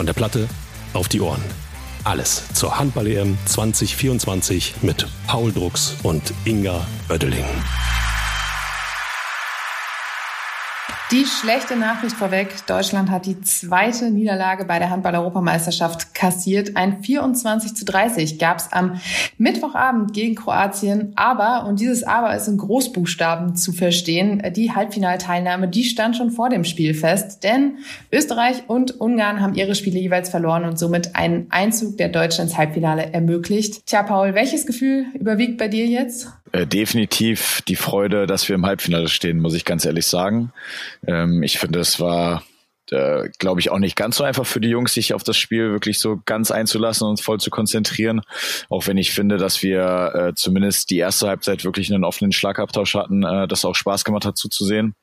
Von der Platte auf die Ohren. Alles zur Handball-EM 2024 mit Paul Drucks und Inga Oeddeling. Die schlechte Nachricht vorweg. Deutschland hat die zweite Niederlage bei der Handball-Europameisterschaft kassiert. Ein 24 zu 30 gab es am Mittwochabend gegen Kroatien. Aber, und dieses Aber ist in Großbuchstaben zu verstehen, die Halbfinalteilnahme, die stand schon vor dem Spiel fest. Denn Österreich und Ungarn haben ihre Spiele jeweils verloren und somit einen Einzug der Deutschen ins Halbfinale ermöglicht. Tja, Paul, welches Gefühl überwiegt bei dir jetzt? Äh, definitiv die Freude, dass wir im Halbfinale stehen, muss ich ganz ehrlich sagen. Ähm, ich finde, es war, äh, glaube ich, auch nicht ganz so einfach für die Jungs, sich auf das Spiel wirklich so ganz einzulassen und voll zu konzentrieren. Auch wenn ich finde, dass wir äh, zumindest die erste Halbzeit wirklich einen offenen Schlagabtausch hatten, äh, das auch Spaß gemacht hat zuzusehen.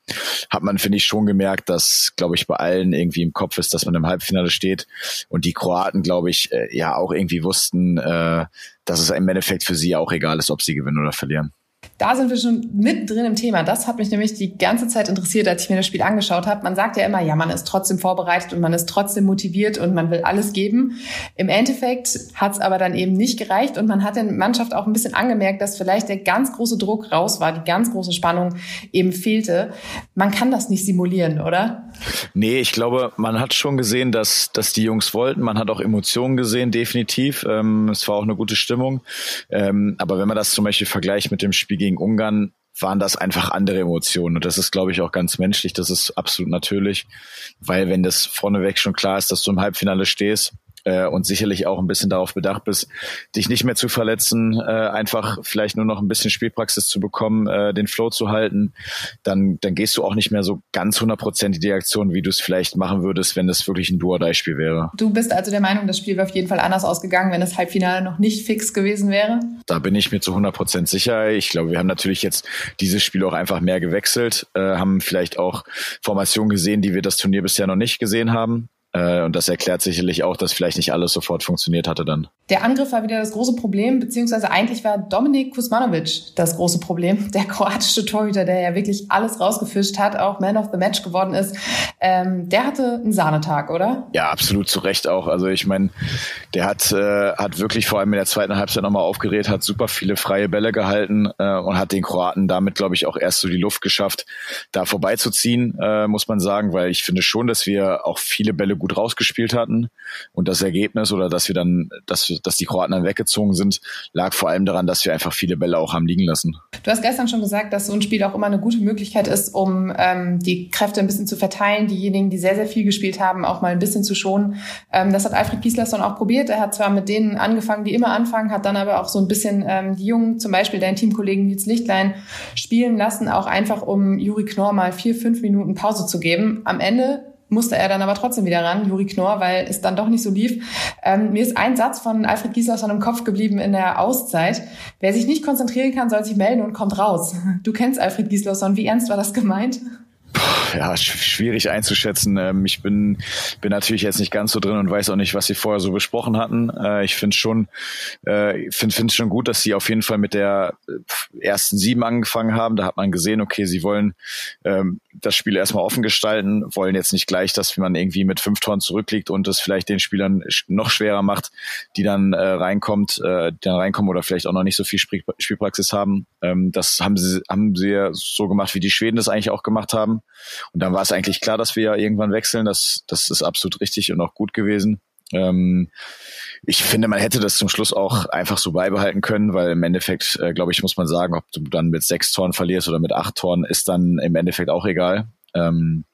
Hat man, finde ich, schon gemerkt, dass, glaube ich, bei allen irgendwie im Kopf ist, dass man im Halbfinale steht. Und die Kroaten, glaube ich, äh, ja auch irgendwie wussten, äh, dass es im Endeffekt für sie auch egal ist, ob sie gewinnen oder verlieren. Da sind wir schon mittendrin im Thema. Das hat mich nämlich die ganze Zeit interessiert, als ich mir das Spiel angeschaut habe. Man sagt ja immer, ja, man ist trotzdem vorbereitet und man ist trotzdem motiviert und man will alles geben. Im Endeffekt hat es aber dann eben nicht gereicht und man hat der Mannschaft auch ein bisschen angemerkt, dass vielleicht der ganz große Druck raus war, die ganz große Spannung eben fehlte. Man kann das nicht simulieren, oder? Nee, ich glaube, man hat schon gesehen, dass, dass die Jungs wollten. Man hat auch Emotionen gesehen, definitiv. Ähm, es war auch eine gute Stimmung. Ähm, aber wenn man das zum Beispiel vergleicht mit dem Spiel gegen Ungarn, waren das einfach andere Emotionen. Und das ist, glaube ich, auch ganz menschlich. Das ist absolut natürlich. Weil wenn das vorneweg schon klar ist, dass du im Halbfinale stehst, äh, und sicherlich auch ein bisschen darauf bedacht bist, dich nicht mehr zu verletzen, äh, einfach vielleicht nur noch ein bisschen Spielpraxis zu bekommen, äh, den Flow zu halten, dann, dann gehst du auch nicht mehr so ganz hundertprozentig die Aktion, wie du es vielleicht machen würdest, wenn das wirklich ein Duo-Dei-Spiel wäre. Du bist also der Meinung, das Spiel wäre auf jeden Fall anders ausgegangen, wenn das Halbfinale noch nicht fix gewesen wäre? Da bin ich mir zu 100 Prozent sicher. Ich glaube, wir haben natürlich jetzt dieses Spiel auch einfach mehr gewechselt, äh, haben vielleicht auch Formationen gesehen, die wir das Turnier bisher noch nicht gesehen haben. Äh, und das erklärt sicherlich auch, dass vielleicht nicht alles sofort funktioniert hatte dann. Der Angriff war wieder das große Problem, beziehungsweise eigentlich war Dominik Kuzmanovic das große Problem. Der kroatische Torhüter, der ja wirklich alles rausgefischt hat, auch Man of the Match geworden ist. Ähm, der hatte einen Sahnetag, oder? Ja, absolut zu Recht auch. Also ich meine, der hat, äh, hat wirklich vor allem in der zweiten Halbzeit nochmal aufgeregt, hat super viele freie Bälle gehalten äh, und hat den Kroaten damit, glaube ich, auch erst so die Luft geschafft, da vorbeizuziehen, äh, muss man sagen, weil ich finde schon, dass wir auch viele Bälle gut rausgespielt hatten. Und das Ergebnis oder dass wir dann, dass, dass die Kroaten dann weggezogen sind, lag vor allem daran, dass wir einfach viele Bälle auch haben liegen lassen. Du hast gestern schon gesagt, dass so ein Spiel auch immer eine gute Möglichkeit ist, um ähm, die Kräfte ein bisschen zu verteilen, diejenigen, die sehr, sehr viel gespielt haben, auch mal ein bisschen zu schonen. Ähm, das hat Alfred Gislason auch probiert. Er hat zwar mit denen angefangen, die immer anfangen, hat dann aber auch so ein bisschen ähm, die Jungen, zum Beispiel deinen Teamkollegen Nils Lichtlein, spielen lassen, auch einfach um Juri Knorr mal vier, fünf Minuten Pause zu geben. Am Ende musste er dann aber trotzdem wieder ran, Juri Knorr, weil es dann doch nicht so lief. Ähm, mir ist ein Satz von Alfred Gislason im Kopf geblieben in der Auszeit. Wer sich nicht konzentrieren kann, soll sich melden und kommt raus. Du kennst Alfred Gislason. Wie ernst war das gemeint? Ja, schwierig einzuschätzen. Ähm, ich bin, bin natürlich jetzt nicht ganz so drin und weiß auch nicht, was sie vorher so besprochen hatten. Äh, ich finde schon, äh, finde finde schon gut, dass sie auf jeden Fall mit der äh, ersten sieben angefangen haben. Da hat man gesehen, okay, sie wollen ähm, das Spiel erstmal offen gestalten, wollen jetzt nicht gleich, dass man irgendwie mit fünf Toren zurückliegt und das vielleicht den Spielern noch schwerer macht, die dann äh, reinkommt, äh, die dann reinkommen oder vielleicht auch noch nicht so viel Spiel Spielpraxis haben. Ähm, das haben sie, haben sie so gemacht, wie die Schweden das eigentlich auch gemacht haben. Und dann war es eigentlich klar, dass wir ja irgendwann wechseln. Das, das ist absolut richtig und auch gut gewesen. Ähm, ich finde, man hätte das zum Schluss auch einfach so beibehalten können, weil im Endeffekt, äh, glaube ich, muss man sagen, ob du dann mit sechs Toren verlierst oder mit acht Toren, ist dann im Endeffekt auch egal. Ähm,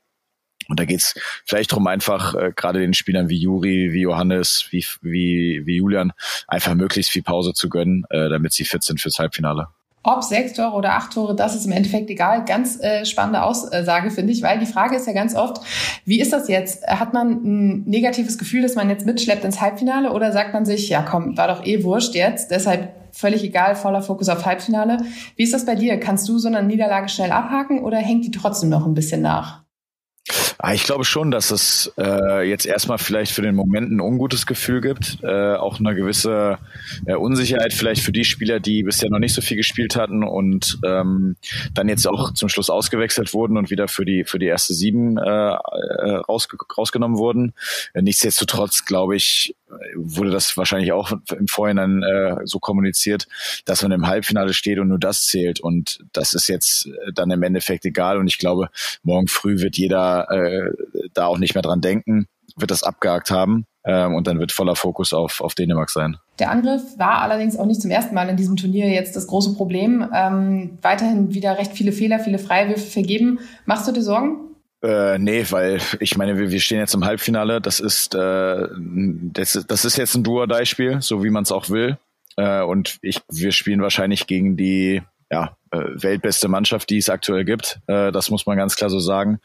und da geht's vielleicht drum einfach äh, gerade den Spielern wie Juri, wie Johannes, wie, wie, wie Julian einfach möglichst viel Pause zu gönnen, äh, damit sie fit sind fürs Halbfinale. Ob sechs Tore oder acht Tore, das ist im Endeffekt egal. Ganz äh, spannende Aussage, finde ich, weil die Frage ist ja ganz oft, wie ist das jetzt? Hat man ein negatives Gefühl, dass man jetzt mitschleppt ins Halbfinale oder sagt man sich, ja komm, war doch eh wurscht jetzt, deshalb völlig egal, voller Fokus auf Halbfinale. Wie ist das bei dir? Kannst du so eine Niederlage schnell abhaken oder hängt die trotzdem noch ein bisschen nach? Ah, ich glaube schon, dass es äh, jetzt erstmal vielleicht für den Moment ein ungutes Gefühl gibt, äh, auch eine gewisse äh, Unsicherheit vielleicht für die Spieler, die bisher noch nicht so viel gespielt hatten und ähm, dann jetzt auch zum Schluss ausgewechselt wurden und wieder für die für die erste sieben äh, äh raus, rausgenommen wurden. Äh, nichtsdestotrotz glaube ich, wurde das wahrscheinlich auch im Vorhinein äh, so kommuniziert, dass man im Halbfinale steht und nur das zählt. Und das ist jetzt äh, dann im Endeffekt egal. Und ich glaube, morgen früh wird jeder äh, da auch nicht mehr dran denken, wird das abgehakt haben. Ähm, und dann wird voller Fokus auf, auf Dänemark sein. Der Angriff war allerdings auch nicht zum ersten Mal in diesem Turnier jetzt das große Problem. Ähm, weiterhin wieder recht viele Fehler, viele Freiwürfe vergeben. Machst du dir Sorgen? Äh, nee, weil ich meine, wir, wir stehen jetzt im Halbfinale. Das ist, äh, das, das ist jetzt ein Duodai-Spiel, so wie man es auch will. Äh, und ich, wir spielen wahrscheinlich gegen die ja, äh, weltbeste Mannschaft, die es aktuell gibt. Äh, das muss man ganz klar so sagen.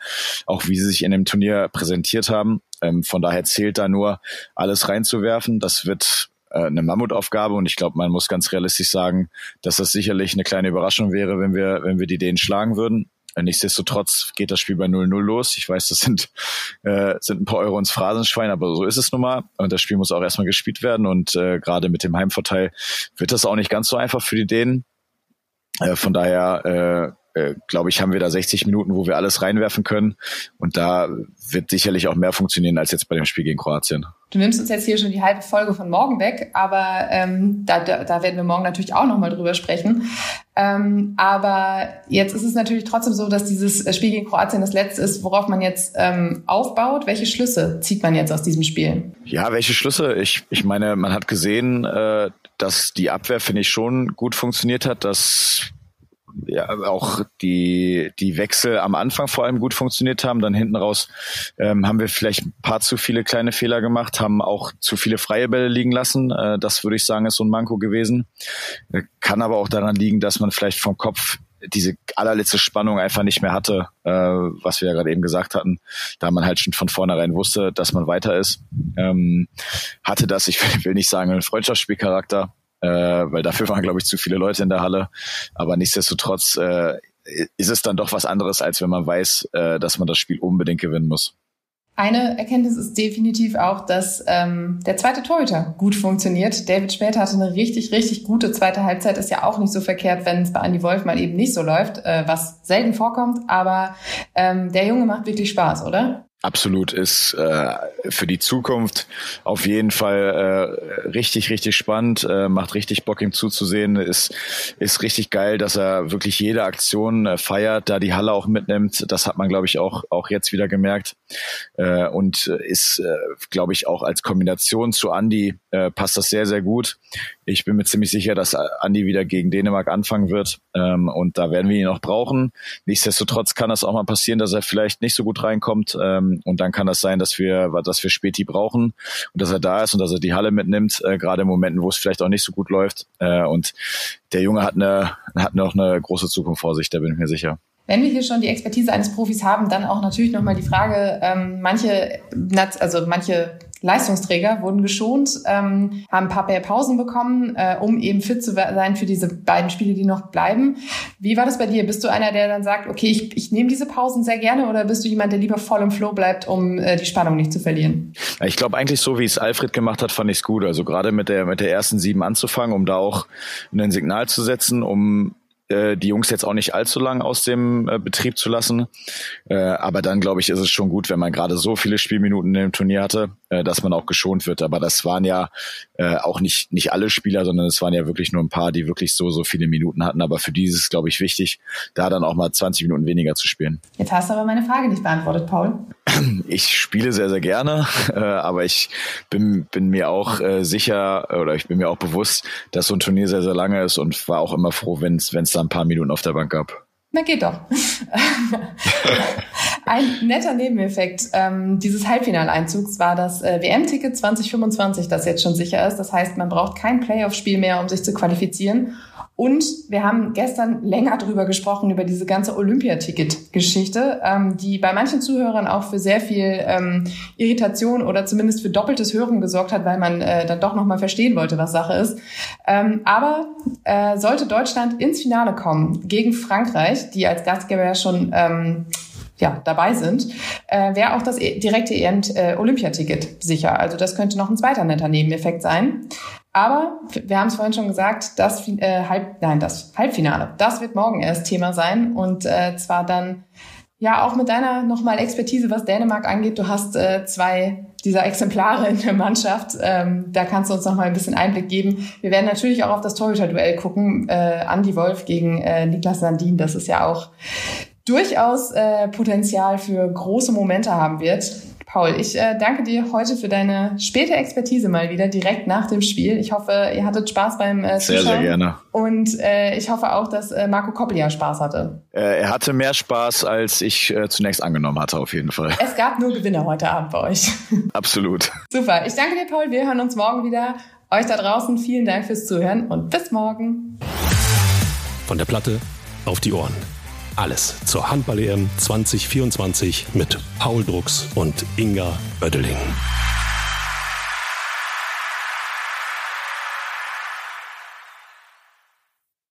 Auch wie sie sich in dem Turnier präsentiert haben. Ähm, von daher zählt da nur alles reinzuwerfen. Das wird äh, eine Mammutaufgabe und ich glaube, man muss ganz realistisch sagen, dass das sicherlich eine kleine Überraschung wäre, wenn wir, wenn wir die denen schlagen würden. Nichtsdestotrotz geht das Spiel bei 0-0 los. Ich weiß, das sind, äh, sind ein paar Euro ins Phrasenschwein, aber so ist es nun mal. Und das Spiel muss auch erstmal gespielt werden. Und äh, gerade mit dem Heimvorteil wird das auch nicht ganz so einfach für die Dänen. Äh, von daher äh, glaube ich, haben wir da 60 Minuten, wo wir alles reinwerfen können. Und da wird sicherlich auch mehr funktionieren als jetzt bei dem Spiel gegen Kroatien. Du nimmst uns jetzt hier schon die halbe Folge von morgen weg, aber ähm, da, da, da werden wir morgen natürlich auch nochmal drüber sprechen. Ähm, aber jetzt ist es natürlich trotzdem so, dass dieses Spiel gegen Kroatien das letzte ist, worauf man jetzt ähm, aufbaut. Welche Schlüsse zieht man jetzt aus diesem Spiel? Ja, welche Schlüsse? Ich, ich meine, man hat gesehen, äh, dass die Abwehr, finde ich, schon gut funktioniert hat, dass ja, auch die, die Wechsel am Anfang vor allem gut funktioniert haben. Dann hinten raus ähm, haben wir vielleicht ein paar zu viele kleine Fehler gemacht, haben auch zu viele freie Bälle liegen lassen. Äh, das würde ich sagen, ist so ein Manko gewesen. Äh, kann aber auch daran liegen, dass man vielleicht vom Kopf diese allerletzte Spannung einfach nicht mehr hatte, äh, was wir ja gerade eben gesagt hatten, da man halt schon von vornherein wusste, dass man weiter ist. Ähm, hatte das, ich will nicht sagen, einen Freundschaftsspielcharakter, äh, weil dafür waren, glaube ich, zu viele Leute in der Halle. Aber nichtsdestotrotz äh, ist es dann doch was anderes, als wenn man weiß, äh, dass man das Spiel unbedingt gewinnen muss. Eine Erkenntnis ist definitiv auch, dass ähm, der zweite Torhüter gut funktioniert. David Später hatte eine richtig, richtig gute zweite Halbzeit. Ist ja auch nicht so verkehrt, wenn es bei Andy Wolf mal eben nicht so läuft, äh, was selten vorkommt. Aber ähm, der Junge macht wirklich Spaß, oder? Absolut ist äh, für die Zukunft auf jeden Fall äh, richtig, richtig spannend, äh, macht richtig Bock ihm zuzusehen, ist, ist richtig geil, dass er wirklich jede Aktion äh, feiert, da die Halle auch mitnimmt. Das hat man, glaube ich, auch, auch jetzt wieder gemerkt. Äh, und ist, äh, glaube ich, auch als Kombination zu Andy äh, passt das sehr, sehr gut. Ich bin mir ziemlich sicher, dass Andy wieder gegen Dänemark anfangen wird. Ähm, und da werden wir ihn auch brauchen. Nichtsdestotrotz kann es auch mal passieren, dass er vielleicht nicht so gut reinkommt. Ähm, und dann kann das sein, dass wir, dass wir Späti brauchen und dass er da ist und dass er die Halle mitnimmt, äh, gerade in Momenten, wo es vielleicht auch nicht so gut läuft. Äh, und der Junge hat eine, hat noch eine große Zukunft vor sich, da bin ich mir sicher. Wenn wir hier schon die Expertise eines Profis haben, dann auch natürlich nochmal die Frage, ähm, manche, also manche Leistungsträger wurden geschont, ähm, haben ein paar mehr Pausen bekommen, äh, um eben fit zu sein für diese beiden Spiele, die noch bleiben. Wie war das bei dir? Bist du einer, der dann sagt, okay, ich, ich nehme diese Pausen sehr gerne oder bist du jemand, der lieber voll im Flow bleibt, um äh, die Spannung nicht zu verlieren? Ich glaube eigentlich so, wie es Alfred gemacht hat, fand ich es gut. Also gerade mit der, mit der ersten sieben anzufangen, um da auch ein Signal zu setzen, um äh, die Jungs jetzt auch nicht allzu lang aus dem äh, Betrieb zu lassen. Äh, aber dann, glaube ich, ist es schon gut, wenn man gerade so viele Spielminuten im Turnier hatte, äh, dass man auch geschont wird. Aber das waren ja äh, auch nicht, nicht alle Spieler, sondern es waren ja wirklich nur ein paar, die wirklich so, so viele Minuten hatten. Aber für die ist es, glaube ich, wichtig, da dann auch mal 20 Minuten weniger zu spielen. Jetzt hast du aber meine Frage nicht beantwortet, Paul. Ich spiele sehr, sehr gerne, äh, aber ich bin, bin mir auch äh, sicher oder ich bin mir auch bewusst, dass so ein Turnier sehr, sehr lange ist und war auch immer froh, wenn es da ein paar Minuten auf der Bank gab. Na geht doch. ein netter Nebeneffekt ähm, dieses Halbfinaleinzugs war das äh, WM-Ticket 2025, das jetzt schon sicher ist. Das heißt, man braucht kein Playoff-Spiel mehr, um sich zu qualifizieren. Und wir haben gestern länger drüber gesprochen, über diese ganze Olympiaticket-Geschichte, ähm, die bei manchen Zuhörern auch für sehr viel ähm, Irritation oder zumindest für doppeltes Hören gesorgt hat, weil man äh, dann doch nochmal verstehen wollte, was Sache ist. Ähm, aber äh, sollte Deutschland ins Finale kommen gegen Frankreich, die als Gastgeber ja schon ähm, ja, dabei sind, äh, wäre auch das e direkte äh, Olympiaticket sicher. Also das könnte noch ein zweiter netter Nebeneffekt sein. Aber wir haben es vorhin schon gesagt, das, äh, Halb, nein, das Halbfinale, das wird morgen erst Thema sein und äh, zwar dann ja auch mit deiner nochmal Expertise, was Dänemark angeht. Du hast äh, zwei dieser Exemplare in der Mannschaft. Ähm, da kannst du uns nochmal ein bisschen Einblick geben. Wir werden natürlich auch auf das Torhüter-Duell gucken. Äh, Andy Wolf gegen äh, Niklas Sandin. Das ist ja auch durchaus äh, Potenzial für große Momente haben wird. Paul, ich äh, danke dir heute für deine späte Expertise mal wieder direkt nach dem Spiel. Ich hoffe, ihr hattet Spaß beim äh, Zuschauen. Sehr, sehr gerne. Und äh, ich hoffe auch, dass äh, Marco Koppel Spaß hatte. Äh, er hatte mehr Spaß, als ich äh, zunächst angenommen hatte, auf jeden Fall. Es gab nur Gewinner heute Abend bei euch. Absolut. Super. Ich danke dir, Paul. Wir hören uns morgen wieder. Euch da draußen vielen Dank fürs Zuhören und bis morgen. Von der Platte auf die Ohren. Alles zur Handball-EM 2024 mit Paul Drucks und Inga Oeddeling.